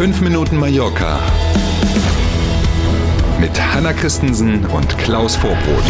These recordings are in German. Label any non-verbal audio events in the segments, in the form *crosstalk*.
5 Minuten Mallorca mit Hanna Christensen und Klaus Vorbrot.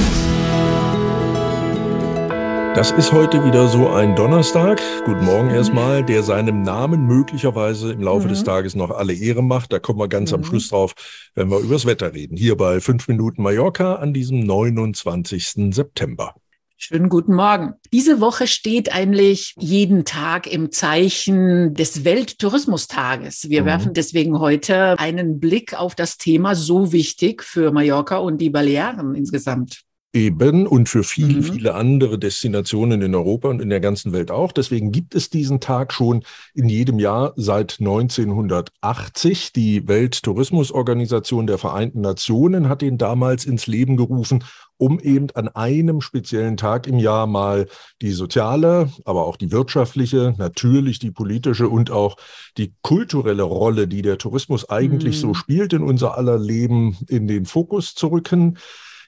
Das ist heute wieder so ein Donnerstag. Guten Morgen erstmal, der seinem Namen möglicherweise im Laufe mhm. des Tages noch alle Ehre macht. Da kommen wir ganz mhm. am Schluss drauf, wenn wir übers Wetter reden. Hier bei 5 Minuten Mallorca an diesem 29. September. Schönen guten Morgen. Diese Woche steht eigentlich jeden Tag im Zeichen des Welttourismustages. Wir mhm. werfen deswegen heute einen Blick auf das Thema so wichtig für Mallorca und die Balearen insgesamt. Eben und für viele, mhm. viele andere Destinationen in Europa und in der ganzen Welt auch. Deswegen gibt es diesen Tag schon in jedem Jahr seit 1980. Die Welttourismusorganisation der Vereinten Nationen hat ihn damals ins Leben gerufen, um eben an einem speziellen Tag im Jahr mal die soziale, aber auch die wirtschaftliche, natürlich die politische und auch die kulturelle Rolle, die der Tourismus eigentlich mhm. so spielt in unser aller Leben, in den Fokus zu rücken.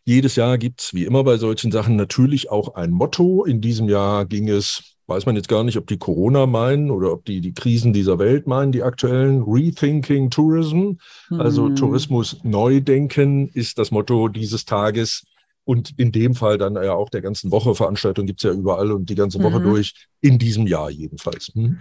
Jedes Jahr gibt's wie immer bei solchen Sachen natürlich auch ein Motto. In diesem Jahr ging es, weiß man jetzt gar nicht, ob die Corona meinen oder ob die die Krisen dieser Welt meinen, die aktuellen. Rethinking Tourism, also hm. Tourismus neu denken, ist das Motto dieses Tages. Und in dem Fall dann ja auch der ganzen Woche. Veranstaltungen gibt's ja überall und die ganze Woche mhm. durch, in diesem Jahr jedenfalls. Hm.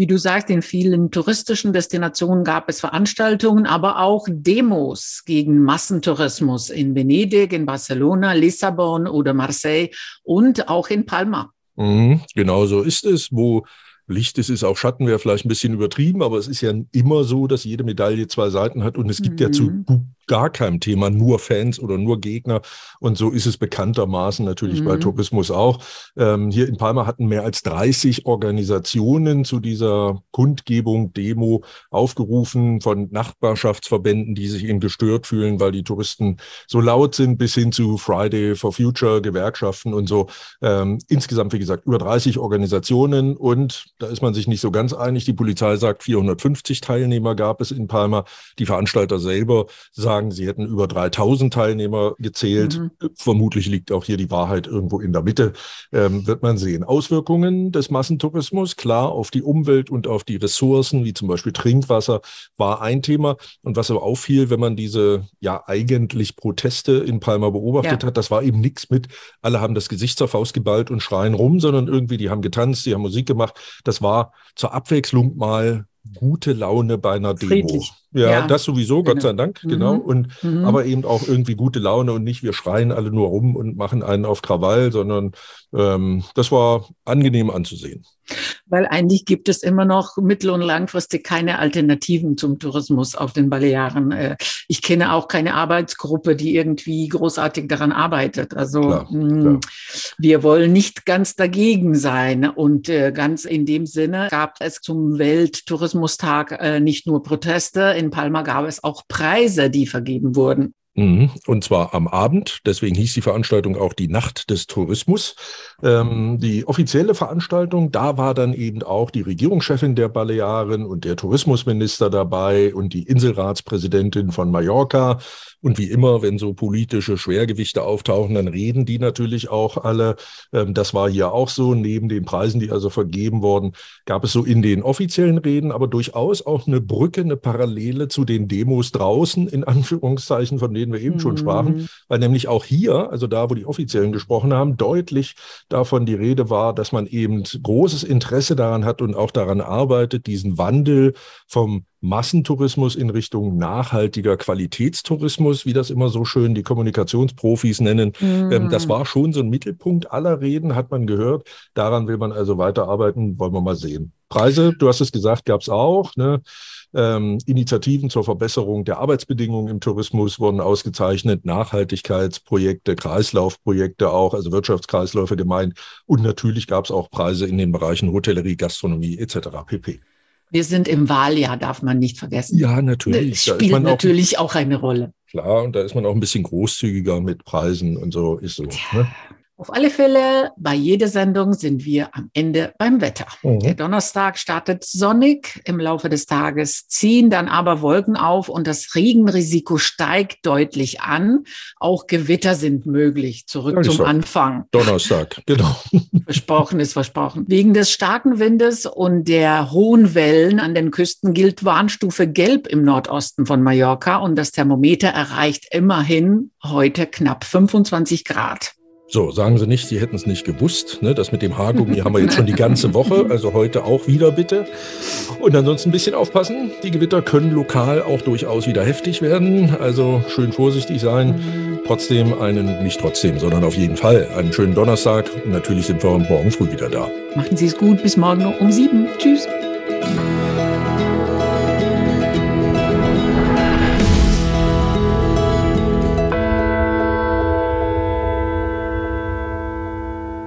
Wie du sagst, in vielen touristischen Destinationen gab es Veranstaltungen, aber auch Demos gegen Massentourismus in Venedig, in Barcelona, Lissabon oder Marseille und auch in Palma. Mhm, genau so ist es, wo Licht ist, ist auch Schatten, wäre vielleicht ein bisschen übertrieben, aber es ist ja immer so, dass jede Medaille zwei Seiten hat und es gibt mhm. ja zu mhm gar keinem Thema nur Fans oder nur Gegner. Und so ist es bekanntermaßen natürlich mhm. bei Tourismus auch. Ähm, hier in Palma hatten mehr als 30 Organisationen zu dieser Kundgebung, Demo aufgerufen von Nachbarschaftsverbänden, die sich eben gestört fühlen, weil die Touristen so laut sind, bis hin zu Friday for Future, Gewerkschaften und so. Ähm, insgesamt, wie gesagt, über 30 Organisationen und da ist man sich nicht so ganz einig. Die Polizei sagt, 450 Teilnehmer gab es in Palma. Die Veranstalter selber sagen, sagen, sie hätten über 3000 Teilnehmer gezählt. Mhm. Vermutlich liegt auch hier die Wahrheit irgendwo in der Mitte, ähm, wird man sehen. Auswirkungen des Massentourismus, klar, auf die Umwelt und auf die Ressourcen, wie zum Beispiel Trinkwasser, war ein Thema. Und was aber auffiel, wenn man diese ja eigentlich Proteste in Palma beobachtet ja. hat, das war eben nichts mit, alle haben das Gesicht zur Faust geballt und schreien rum, sondern irgendwie, die haben getanzt, die haben Musik gemacht. Das war zur Abwechslung mal gute Laune bei einer Demo. Friedlich. Ja, ja, das sowieso, Gott genau. sei Dank, genau. Mhm. Und mhm. aber eben auch irgendwie gute Laune und nicht, wir schreien alle nur rum und machen einen auf Krawall, sondern ähm, das war angenehm anzusehen. Weil eigentlich gibt es immer noch mittel- und langfristig keine Alternativen zum Tourismus auf den Balearen. Äh, ich kenne auch keine Arbeitsgruppe, die irgendwie großartig daran arbeitet. Also klar, mh, klar. wir wollen nicht ganz dagegen sein. Und äh, ganz in dem Sinne gab es zum Welttourismustag äh, nicht nur Proteste, in Palma gab es auch Preise, die vergeben wurden. Mhm. Und zwar am Abend. Deswegen hieß die Veranstaltung auch die Nacht des Tourismus. Ähm, die offizielle Veranstaltung, da war dann eben auch die Regierungschefin der Balearen und der Tourismusminister dabei und die Inselratspräsidentin von Mallorca. Und wie immer, wenn so politische Schwergewichte auftauchen, dann reden die natürlich auch alle. Ähm, das war hier auch so. Neben den Preisen, die also vergeben wurden, gab es so in den offiziellen Reden aber durchaus auch eine Brücke, eine Parallele zu den Demos draußen, in Anführungszeichen, von denen denen wir eben schon sprachen, mhm. weil nämlich auch hier, also da, wo die Offiziellen gesprochen haben, deutlich davon die Rede war, dass man eben großes Interesse daran hat und auch daran arbeitet, diesen Wandel vom Massentourismus in Richtung nachhaltiger Qualitätstourismus, wie das immer so schön die Kommunikationsprofis nennen. Mm. das war schon so ein Mittelpunkt aller Reden, hat man gehört. Daran will man also weiterarbeiten, wollen wir mal sehen. Preise, du hast es gesagt, gab es auch. Ne? Ähm, Initiativen zur Verbesserung der Arbeitsbedingungen im Tourismus wurden ausgezeichnet, Nachhaltigkeitsprojekte, Kreislaufprojekte auch, also Wirtschaftskreisläufe gemeint. Und natürlich gab es auch Preise in den Bereichen Hotellerie, Gastronomie etc. pp. Wir sind im Wahljahr, darf man nicht vergessen. Ja, natürlich. Das spielt natürlich auch, auch, eine Rolle. Klar, und da ist man auch ein bisschen großzügiger mit Preisen und so ist so. Ne? Auf alle Fälle, bei jeder Sendung sind wir am Ende beim Wetter. Mhm. Der Donnerstag startet sonnig, im Laufe des Tages ziehen dann aber Wolken auf und das Regenrisiko steigt deutlich an. Auch Gewitter sind möglich. Zurück zum Anfang. Donnerstag, *laughs* genau. Versprochen ist versprochen. Wegen des starken Windes und der hohen Wellen an den Küsten gilt Warnstufe Gelb im Nordosten von Mallorca und das Thermometer erreicht immerhin heute knapp 25 Grad. So, sagen Sie nicht, Sie hätten es nicht gewusst. Ne? Das mit dem Haargummi haben wir jetzt schon die ganze *laughs* Woche, also heute auch wieder bitte. Und ansonsten ein bisschen aufpassen. Die Gewitter können lokal auch durchaus wieder heftig werden. Also schön vorsichtig sein. Trotzdem einen, nicht trotzdem, sondern auf jeden Fall einen schönen Donnerstag. Und natürlich sind wir morgen früh wieder da. Machen Sie es gut. Bis morgen um sieben. Tschüss.